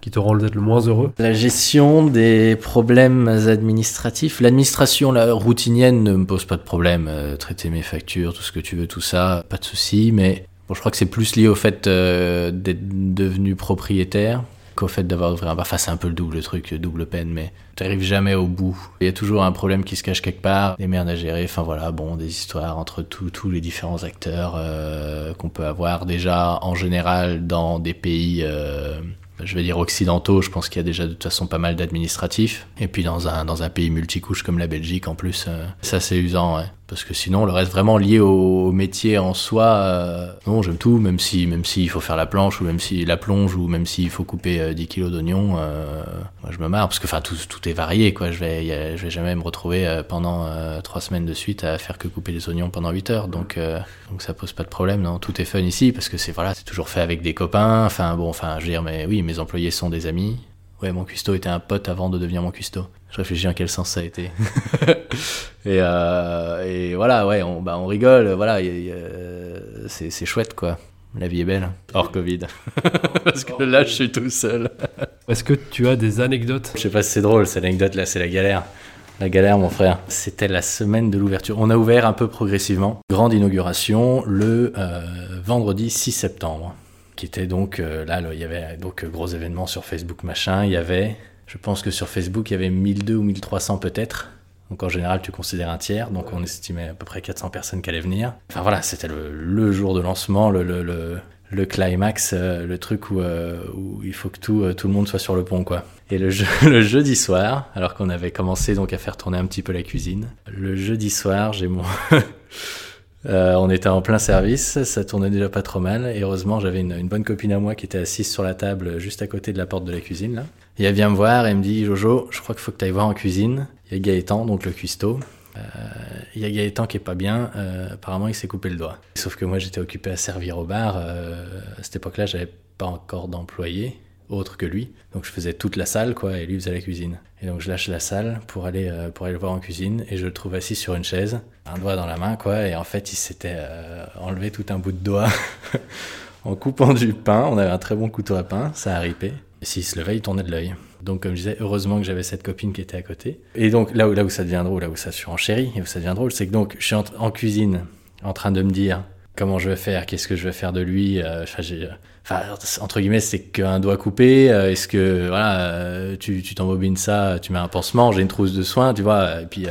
qui te rend peut-être le moins heureux La gestion des problèmes administratifs. L'administration la routinienne ne me pose pas de problème. Euh, traiter mes factures, tout ce que tu veux, tout ça, pas de souci. Mais bon, je crois que c'est plus lié au fait euh, d'être devenu propriétaire qu'au fait d'avoir ouvert un bar. Enfin, c'est un peu le double truc, double peine, mais tu n'arrives jamais au bout. Il y a toujours un problème qui se cache quelque part, des merdes à gérer. Enfin voilà, bon, des histoires entre tous tous les différents acteurs euh, qu'on peut avoir déjà en général dans des pays. euh, je vais dire occidentaux, je pense qu'il y a déjà de toute façon pas mal d'administratifs. Et puis dans un, dans un pays multicouche comme la Belgique en plus, euh, ça c'est usant, ouais. Parce que sinon, le reste vraiment lié au, métier en soi, euh, non, j'aime tout, même si même s'il faut faire la planche, ou même si la plonge, ou même s'il faut couper euh, 10 kilos d'oignons, euh, moi je me marre, parce que enfin tout, est varié, quoi. Je vais, je vais jamais me retrouver euh, pendant euh, trois semaines de suite à faire que couper des oignons pendant 8 heures, donc, euh, donc ça pose pas de problème, non, tout est fun ici, parce que c'est voilà, c'est toujours fait avec des copains, enfin bon, enfin je veux dire, mais oui, mes employés sont des amis. Ouais, mon cuistot était un pote avant de devenir mon cuistot. Je réfléchis en quel sens ça a été. et, euh, et voilà, ouais, on, bah, on rigole, voilà, c'est chouette quoi. La vie est belle, hors Covid. Parce que là, je suis tout seul. Est-ce que tu as des anecdotes? Je sais pas si c'est drôle, cette anecdote là, c'est la galère. La galère, mon frère. C'était la semaine de l'ouverture. On a ouvert un peu progressivement. Grande inauguration le euh, vendredi 6 septembre. Qui était donc, euh, là, il y avait donc gros événement sur Facebook, machin. Il y avait, je pense que sur Facebook, il y avait 1200 ou 1300 peut-être. Donc en général, tu considères un tiers. Donc on estimait à peu près 400 personnes qui allaient venir. Enfin voilà, c'était le, jour de lancement, le, climax, euh, le truc où, euh, où il faut que tout, euh, tout le monde soit sur le pont, quoi. Et le, le jeudi soir, alors qu'on avait commencé donc à faire tourner un petit peu la cuisine, le jeudi soir, j'ai mon... Euh, on était en plein service, ça tournait déjà pas trop mal, et heureusement j'avais une, bonne copine à moi qui était assise sur la table juste à côté de la porte de la cuisine là. Et elle vient me voir et me dit Jojo, je crois qu'il faut que tu ailles voir en cuisine. Il y a Gaëtan, donc le cuistot. Euh, Il y a Gaëtan qui est pas bien, euh, apparemment il s'est coupé le doigt. Sauf que moi j'étais occupé à servir au bar, à cette époque-là j'avais pas encore d'employé autre que lui. Donc je faisais toute la salle, quoi, et lui faisait la cuisine. Et donc je lâche la salle pour aller, euh, pour aller le voir en cuisine, et je le trouve assis sur une chaise, un doigt dans la main, quoi, et en fait il s'était euh, enlevé tout un bout de doigt en coupant du pain. On avait un très bon couteau à pain, ça a ripé. S'il se levait, il tournait de l'œil. Donc comme je disais, heureusement que j'avais cette copine qui était à côté. Et donc là où, là où ça devient drôle, là où ça surenchérit, et où ça devient drôle, c'est que donc je suis en cuisine, en train de me dire comment je vais faire, qu'est-ce que je vais faire de lui. euh, Enfin, entre guillemets, c'est qu'un doigt coupé. euh, Est-ce que voilà, euh, tu t'embobines ça, tu mets un pansement, j'ai une trousse de soins, tu vois, et puis.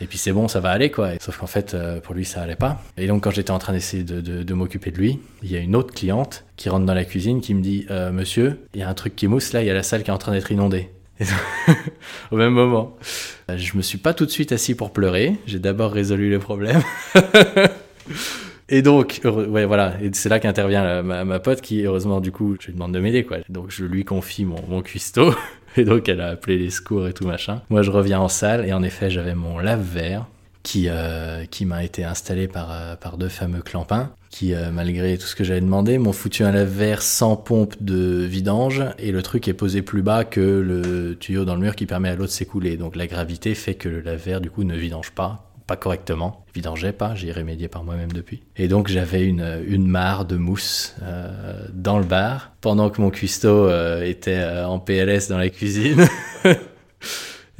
et puis c'est bon, ça va aller quoi. Sauf qu'en fait, pour lui, ça allait pas. Et donc quand j'étais en train d'essayer de, m'occuper de lui, il y a une autre cliente qui rentre dans la cuisine qui me dit Monsieur, il y a un truc qui mousse là, il y a la salle qui est en train d'être inondée. Au même moment. Je me suis pas tout de suite assis pour pleurer. J'ai d'abord résolu le problème. Et donc, heureux- ouais, voilà, et c'est là qu'intervient la- ma, pote qui, heureusement, du coup, je lui demande de m'aider, quoi. Donc, je lui confie mon, mon cuistot. Et donc elle a appelé les secours et tout machin. Moi je reviens en salle et en effet j'avais mon lave-verre qui, euh, qui m'a été installé par, euh, par deux fameux clampins qui, euh, malgré tout ce que j'avais demandé, m'ont foutu un lave-verre sans pompe de vidange et le truc est posé plus bas que le tuyau dans le mur qui permet à l'eau de s'écouler. Donc la gravité fait que le lave-verre du coup ne vidange pas pas correctement, vidangeait pas, j'y ai remédié par moi-même depuis. Et donc j'avais une, une mare de mousse euh, dans le bar, pendant que mon cuistot euh, était euh, en PLS dans la cuisine.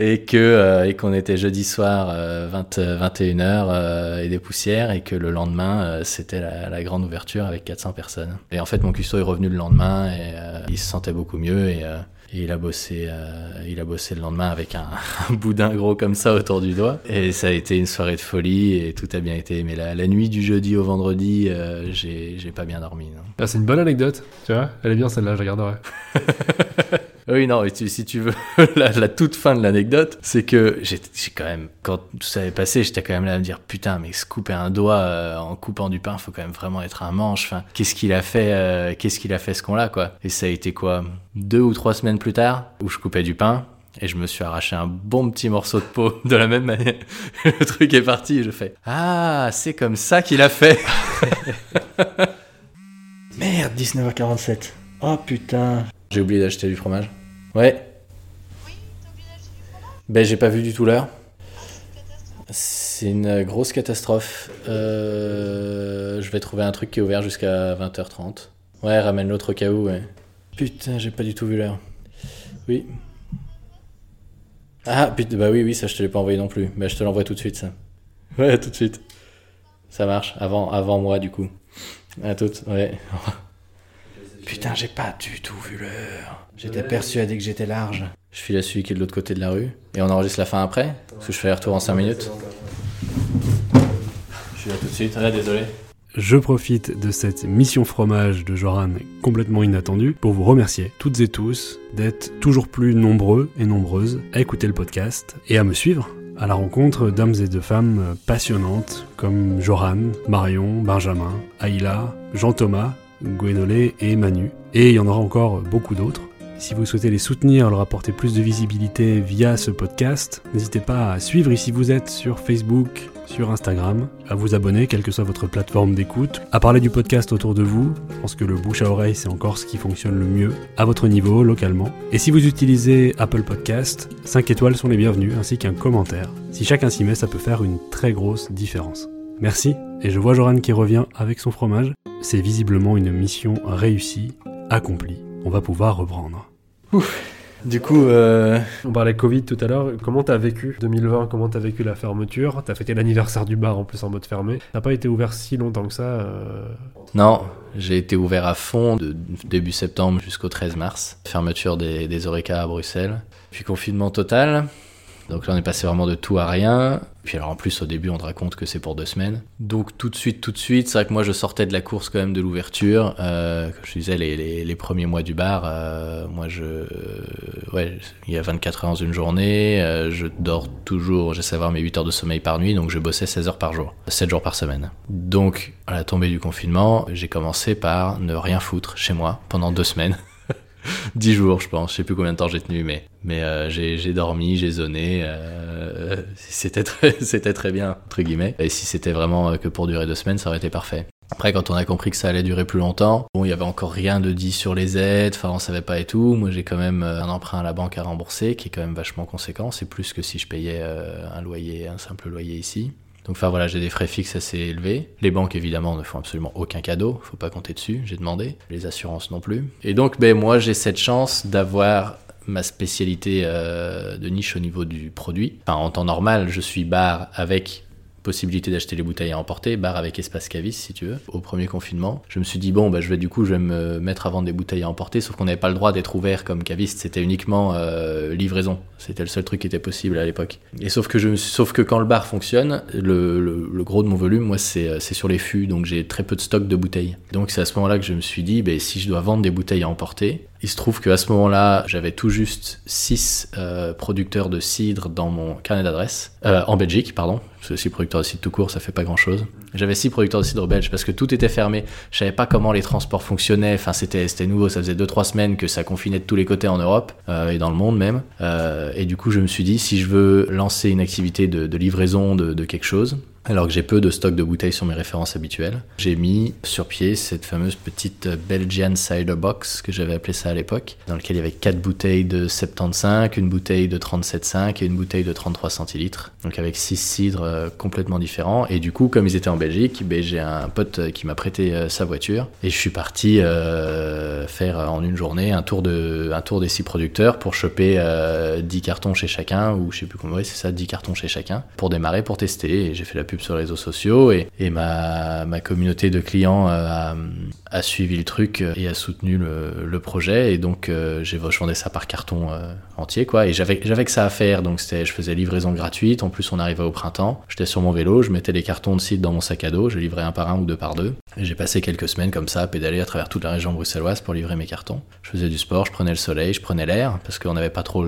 et que et qu'on était jeudi soir 20, 21h et des poussières et que le lendemain c'était la, la, grande ouverture avec 400 personnes. Et en fait mon cuistot est revenu le lendemain et il se sentait beaucoup mieux et et il a bossé, euh, il a bossé le lendemain avec un, un, boudin gros comme ça autour du doigt. Et ça a été une soirée de folie et tout a bien été. Mais la, la nuit du jeudi au vendredi, euh, j'ai pas bien dormi. Ah, c'est une bonne anecdote, tu vois. Elle est bien celle-là, je regarderai. Oui, non, si tu veux, la, toute fin de l'anecdote, c'est que j'ai quand même, quand tout ça est passé, j'étais quand même là à me dire, putain, mais se couper un doigt euh, en coupant du pain, faut quand même vraiment être un manche. Enfin, qu'est-ce qu'il a fait, euh, qu'est-ce qu'il a fait ce con-là, quoi. Et ça a été quoi, deux ou trois semaines plus tard, où je coupais du pain, et je me suis arraché un bon petit morceau de peau de la même manière. Le truc est parti et je fais Ah, c'est comme ça qu'il a fait. Merde, 19h47. Oh putain. J'ai oublié d'acheter du fromage. Ouais. Oui, t'as oublié d'acheter du fromage Ben, j'ai pas vu du tout l'heure. C'est une grosse catastrophe. Euh, je vais trouver un truc qui est ouvert jusqu'à 20h30. Ouais, ramène l'autre au cas où, ouais. Putain, j'ai pas du tout vu l'heure. Oui. Ah, putain, bah oui, oui, ça je te l'ai pas envoyé non plus. Bah je te l'envoie tout de suite, ça. Ouais, tout de suite. Ça marche, avant, avant moi, du coup. À toutes, ouais. Putain, j'ai pas du tout vu l'heure. J'étais persuadé que j'étais large. Je file à celui qui est de l'autre côté de la rue. Et on enregistre la fin après? Parce que je fais les retours en 5 minutes. Je suis là tout de suite. Ah, désolé. Je profite de cette mission fromage de Joran complètement inattendue pour vous remercier toutes et tous d'être toujours plus nombreux et nombreuses à écouter le podcast et à me suivre à la rencontre d'hommes et de femmes passionnantes comme Joran, Marion, Benjamin, Aïla, Jean-Thomas, Gwenolé et Manu. Et il y en aura encore beaucoup d'autres. Si vous souhaitez les soutenir, leur apporter plus de visibilité via ce podcast, n'hésitez pas à suivre ici vous êtes sur Facebook, sur Instagram, à vous abonner, quelle que soit votre plateforme d'écoute, à parler du podcast autour de vous. Je pense que le bouche à oreille, c'est encore ce qui fonctionne le mieux, à votre niveau, localement. Et si vous utilisez Apple Podcast, 5 étoiles sont les bienvenues, ainsi qu'un commentaire. Si chacun s'y met, ça peut faire une très grosse différence. Merci, et je vois Joran qui revient avec son fromage. C'est visiblement une mission réussie, accomplie. On va pouvoir reprendre. Ouf. Du coup, euh... on parlait Covid tout à l'heure. Comment t'as vécu 2020 Comment t'as vécu la fermeture? T'as fêté l'anniversaire du bar en plus en mode fermé. T'as pas été ouvert si longtemps que ça euh... Non, j'ai été ouvert à fond de début septembre jusqu'au 13 mars. Fermeture des, des Oreca à Bruxelles. Puis confinement total. Donc là, on est passé vraiment de tout à rien. Puis alors en plus, au début, on te raconte que c'est pour deux semaines. Donc tout de suite, tout de suite, c'est vrai que moi, je sortais de la course quand même de l'ouverture. Euh, comme je disais, les, premiers mois du bar, euh, moi, je... Euh, ouais, il y a 24 heures dans une journée. Je dors toujours, j'essaie d'avoir mes 8 heures de sommeil par nuit. Donc je bossais 16 heures par jour, 7 jours par semaine. Donc, à la tombée du confinement, j'ai commencé par ne rien foutre chez moi pendant deux semaines. 10 jours, je pense. Je sais plus combien de temps j'ai tenu, mais, mais euh, j'ai dormi, j'ai zoné. Euh, c'était très, bien, entre guillemets. Et si c'était vraiment que pour durer deux semaines, ça aurait été parfait. Après, quand on a compris que ça allait durer plus longtemps, bon, il y avait encore rien de dit sur les aides, enfin, on savait pas et tout. Moi, j'ai quand même un emprunt à la banque à rembourser, qui est quand même vachement conséquent. C'est plus que si je payais euh, un loyer, un simple loyer ici. Donc enfin voilà, j'ai des frais fixes assez élevés. Les banques évidemment ne font absolument aucun cadeau, faut pas compter dessus, j'ai demandé. Les assurances non plus. Et donc ben moi j'ai cette chance d'avoir ma spécialité euh, de niche au niveau du produit. En temps normal, je suis bar avec possibilité d'acheter les bouteilles à emporter, bar avec espace caviste si tu veux. Au premier confinement, je me suis dit bon bah je vais du coup je vais me mettre à vendre des bouteilles à emporter, sauf qu'on n'avait pas le droit d'être ouvert comme caviste, c'était uniquement euh, livraison. C'était le seul truc qui était possible à l'époque. Et sauf que je sauf que quand le bar fonctionne, le, le, le gros de mon volume, moi c'est c'est sur les fûts, donc j'ai très peu de stock de bouteilles. Donc c'est à ce moment-là que je me suis dit bah, si je dois vendre des bouteilles à emporter, Il se trouve qu'à ce moment-là, j'avais tout juste 6 producteurs de cidre dans mon carnet d'adresse, euh, en Belgique, pardon. Parce que 6 producteurs de cidre tout court, ça fait pas grand-chose. J'avais 6 producteurs de cidre belges parce que tout était fermé. Je savais pas comment les transports fonctionnaient. Enfin, c'était nouveau. Ça faisait 2-3 semaines que ça confinait de tous les côtés en Europe euh, et dans le monde même. Euh, et du coup, je me suis dit, si je veux lancer une activité de, livraison de quelque chose, alors que j'ai peu de stock de bouteilles sur mes références habituelles, j'ai mis sur pied cette fameuse petite Belgian Cider Box que j'avais appelé ça à l'époque, dans lequel il y avait 4 bouteilles de 75, une bouteille de 37,5 et une bouteille de 33 centilitres. Donc avec 6 cidres euh, complètement différents. Et du coup, comme ils étaient en Belgique, ben, j'ai un pote euh, qui m'a prêté euh, sa voiture et je suis parti faire en une journée un tour, de, un tour des 6 producteurs pour choper euh, 10 cartons chez chacun, ou je sais plus comment, oui, c'est ça, 10 cartons chez chacun, pour démarrer, pour tester. Et j'ai fait la pub sur les réseaux sociaux et, ma, communauté de clients euh, a, suivi le truc et a soutenu le, projet. Et donc, euh, j'ai je vendais ça par carton euh, entier, quoi. Et j'avais j'avais que ça à faire, donc c'était, je faisais livraison gratuite. En plus, on arrivait au printemps. J'étais sur mon vélo, je mettais les cartons de site dans mon sac à dos, je livrais un par un ou deux par deux. J'ai passé quelques semaines comme ça à pédaler à travers toute la région bruxelloise pour livrer mes cartons. Je faisais du sport, je prenais le soleil, je prenais l'air, parce qu'on n'avait pas trop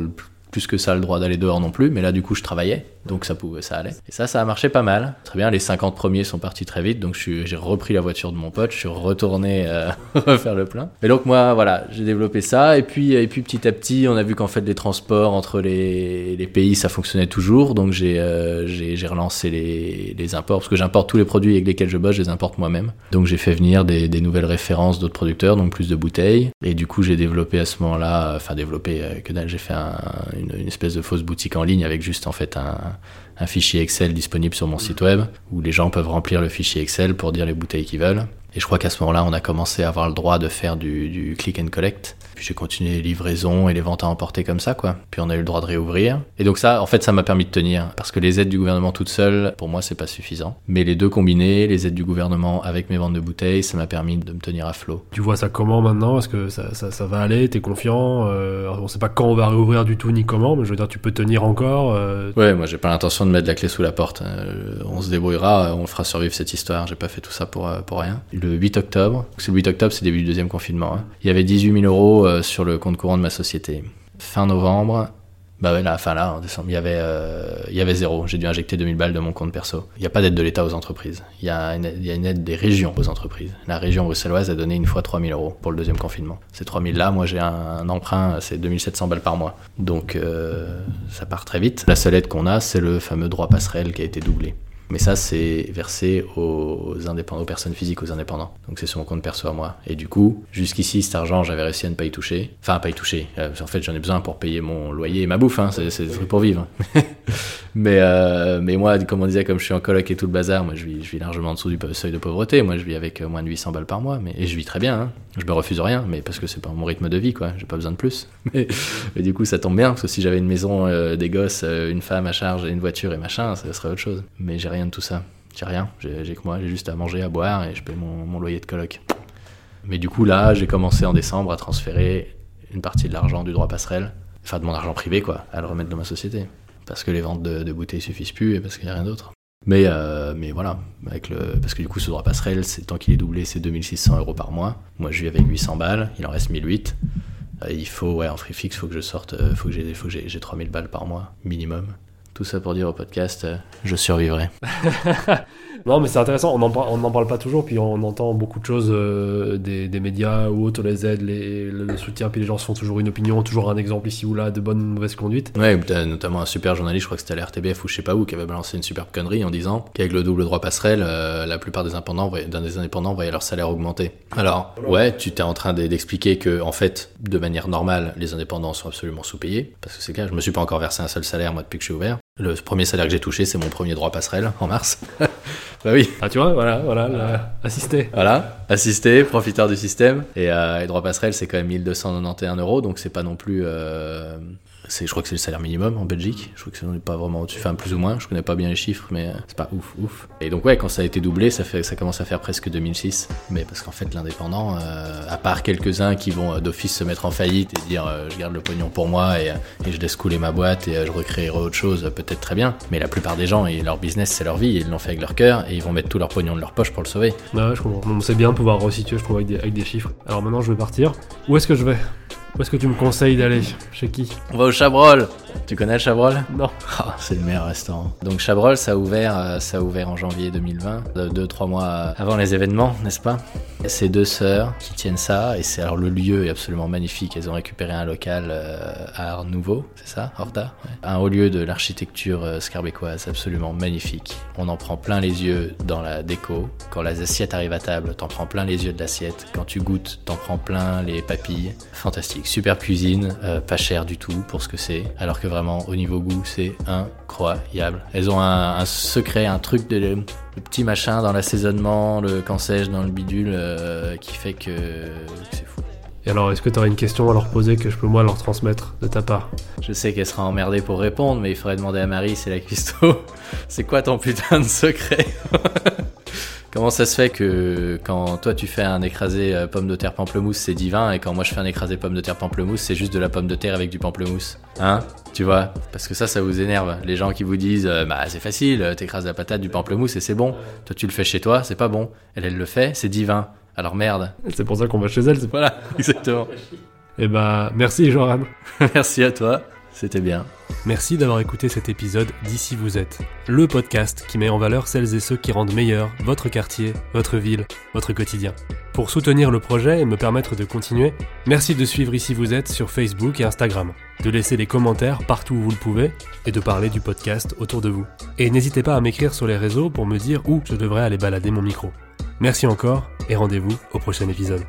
plus que ça le droit d'aller dehors non plus, mais là du coup je travaillais, donc ça pouvait, ça allait. Et ça, ça a marché pas mal. Très bien, les 50 premiers sont partis très vite, donc j'ai repris la voiture de mon pote, je suis retourné euh, faire le plein. Et donc moi, voilà, j'ai développé ça, et puis, et puis petit à petit, on a vu qu'en fait les transports entre les, pays, ça fonctionnait toujours, donc j'ai euh, relancé les, imports, parce que j'importe tous les produits avec lesquels je bosse, je les importe moi-même. Donc j'ai fait venir des, nouvelles références d'autres producteurs, donc plus de bouteilles, et du coup j'ai développé à ce moment-là, enfin développé, euh, que dalle, j'ai fait un- une, une espèce de fausse boutique en ligne avec juste en fait un, un fichier Excel disponible sur mon site web où les gens peuvent remplir le fichier Excel pour dire les bouteilles qu'ils veulent. Et je crois qu'à ce moment-là, on a commencé à avoir le droit de faire du, du click and collect. Puis j'ai continué les livraisons et les ventes à emporter comme ça, quoi. Puis on a eu le droit de réouvrir. Et donc ça, en fait, ça m'a permis de tenir. Parce que les aides du gouvernement toutes seules, pour moi, c'est pas suffisant. Mais les deux combinés, les aides du gouvernement avec mes ventes de bouteilles, ça m'a permis de me tenir à flot. Tu vois ça comment maintenant? Est-ce que ça, ça, ça va aller? T'es confiant? Euh, On sait pas quand on va réouvrir du tout ni comment, mais je veux dire, tu peux tenir encore. euh, Ouais, moi j'ai pas l'intention de mettre la clé sous la porte. Euh, on se débrouillera, on fera survivre cette histoire. J'ai pas fait tout ça pour, euh, pour rien. Le 8 octobre, c'est le 8 octobre, c'est début du deuxième confinement. hein. Il y avait 18 000 euros euh, sur le compte courant de ma société. Fin novembre, bah ouais, là, fin là, en décembre, il y avait, euh, zéro. J'ai dû injecter 2000 balles de mon compte perso. Il n'y a pas d'aide de l'État aux entreprises. Il y, a une, aide des régions aux entreprises. La région bruxelloise a donné une fois 3000 euros pour le deuxième confinement. Ces 3000 là, moi j'ai un, un emprunt, c'est 2700 balles par mois. Donc euh, ça part très vite. La seule aide qu'on a, c'est le fameux droit passerelle qui a été doublé. Mais ça, c'est versé aux indépendants, aux personnes physiques, aux indépendants. Donc c'est sur mon compte perso à moi. Et du coup, jusqu'ici, cet argent, j'avais réussi à ne pas y toucher. Enfin, à pas y toucher. Euh, en fait, j'en ai besoin pour payer mon loyer et ma bouffe. Hein. C'est des trucs pour vivre. mais, euh, mais moi, comme on disait, comme je suis en coloc et tout le bazar, moi, je vis, largement en dessous du seuil de pauvreté. Moi, je vis avec euh, moins de 800 balles par mois. Mais, et je vis très bien. Hein. Je me refuse rien, mais parce que c'est pas mon rythme de vie, quoi. J'ai pas besoin de plus. Mais, du coup, ça tombe bien, parce que si j'avais une maison, des gosses, une femme à charge, une voiture et machin, ça serait autre chose. Mais j'ai rien de tout ça. J'ai rien. J'ai que moi, j'ai juste à manger, à boire, et je paye mon, loyer de coloc. Mais du coup, là, j'ai commencé en décembre à transférer une partie de l'argent du droit passerelle, enfin de mon argent privé, quoi, à le remettre dans ma société. Parce que les ventes de, de bouteilles suffisent plus et parce qu'il n'y a rien d'autre. Mais, euh, mais voilà, parce que du coup, ce droit passerelle, tant qu'il est doublé, c'est 2600 euros par mois. Moi, je vis avec 800 balles, il en reste 1008. Euh, il faut, ouais, en free fix, faut que je sorte, euh, faut que j'ai 3000 balles par mois, minimum. Tout ça pour dire au podcast, euh, je survivrai. Non, mais c'est intéressant, on n'en on parle pas toujours, puis on entend beaucoup de choses euh, des, des médias ou autres, les aides, les, le, le soutien, puis les gens se font toujours une opinion, toujours un exemple ici ou là de bonne ou mauvaise conduite. Ouais, notamment un super journaliste, je crois que c'était à la RTBF ou je sais pas où, qui avait balancé une superbe connerie en disant qu'avec le double droit passerelle, euh, la plupart des indépendants, voyaient- d'un des indépendants voyaient leur salaire augmenter. Alors, ouais, tu t'es en train de- d'expliquer que, en fait, de manière normale, les indépendants sont absolument sous-payés, parce que c'est clair, je me suis pas encore versé un seul salaire, moi, depuis que je suis ouvert. Le premier salaire que j'ai touché, c'est mon premier droit passerelle, en mars. bah oui. Ah, tu vois, voilà, voilà, là, assisté. Voilà, assisté, profiteur du système. Et, euh, et droit passerelle, c'est quand même 1291 euros, donc c'est pas non plus. Euh, je crois que c'est le salaire minimum en Belgique. Je crois que c'est pas vraiment au-dessus, enfin plus ou moins. Je connais pas bien les chiffres, mais euh, c'est pas ouf, ouf. Et donc ouais, quand ça a été doublé, ça fait, ça commence à faire presque 2006. Mais parce qu'en fait, l'indépendant, euh, à part quelques-uns qui vont euh, d'office se mettre en faillite et dire je garde le pognon pour moi et, je laisse couler ma boîte et je recréerai autre chose, peut-être très bien. Mais la plupart des gens, et leur business, c'est leur vie, ils l'ont fait avec leur cœur et ils vont mettre tout leur pognon de leur poche pour le sauver. Ouais, je comprends. Bon, c'est bien pouvoir resituer, je trouve, avec des, avec des chiffres. Alors maintenant, je vais partir. Où est-ce que je vais? Où est-ce que tu me conseilles d'aller Chez qui On va au Chabrol. Tu connais le Chabrol Non. Ah, c'est le meilleur restaurant. Donc Chabrol, ça a ouvert, euh, ça a ouvert en janvier 2020, euh, deux trois mois avant les événements, n'est-ce pas? C'est deux sœurs qui tiennent ça, et c'est alors le lieu est absolument magnifique. Elles ont récupéré un local euh, à Art Nouveau, c'est ça, ouais. un haut lieu de l'architecture scarbécoise, absolument magnifique. On en prend plein les yeux dans la déco. Quand les assiettes arrivent à table, t'en prends plein les yeux de l'assiette. Quand tu goûtes, t'en prends plein les papilles. Fantastique, super cuisine, euh, pas cher du tout pour ce que c'est. Alors que vraiment, au niveau goût, c'est incroyable. Elles ont un, un secret, un truc de le petit machin dans l'assaisonnement, le sais-je dans le bidule, euh, qui fait que, que c'est fou. Et alors, est-ce que tu aurais une question à leur poser que je peux moi leur transmettre de ta part? Je sais qu'elle sera emmerdée pour répondre, mais il faudrait demander à Marie, c'est la cuistot. c'est quoi ton putain de secret? Comment ça se fait que quand toi tu fais un écrasé euh, pomme de terre pamplemousse, c'est divin, et quand moi je fais un écrasé pomme de terre pamplemousse, c'est juste de la pomme de terre avec du pamplemousse? Hein? Tu vois? Parce que ça, ça vous énerve. Les gens qui vous disent, euh, bah c'est facile, t'écrases la patate, du pamplemousse et c'est bon. Toi tu le fais chez toi, c'est pas bon. Elle, elle le fait, c'est divin. Alors merde. C'est pour ça qu'on va chez elle, c'est pas Voilà, exactement. Eh bah, merci Joran. Merci à toi, c'était bien. Merci d'avoir écouté cet épisode d'Ici vous êtes, le podcast qui met en valeur celles et ceux qui rendent meilleur votre quartier, votre ville, votre quotidien. Pour soutenir le projet et me permettre de continuer, merci de suivre Ici vous êtes sur Facebook et Instagram, de laisser des commentaires partout où vous le pouvez et de parler du podcast autour de vous. Et n'hésitez pas à m'écrire sur les réseaux pour me dire où je devrais aller balader mon micro. Merci encore et rendez-vous au prochain épisode.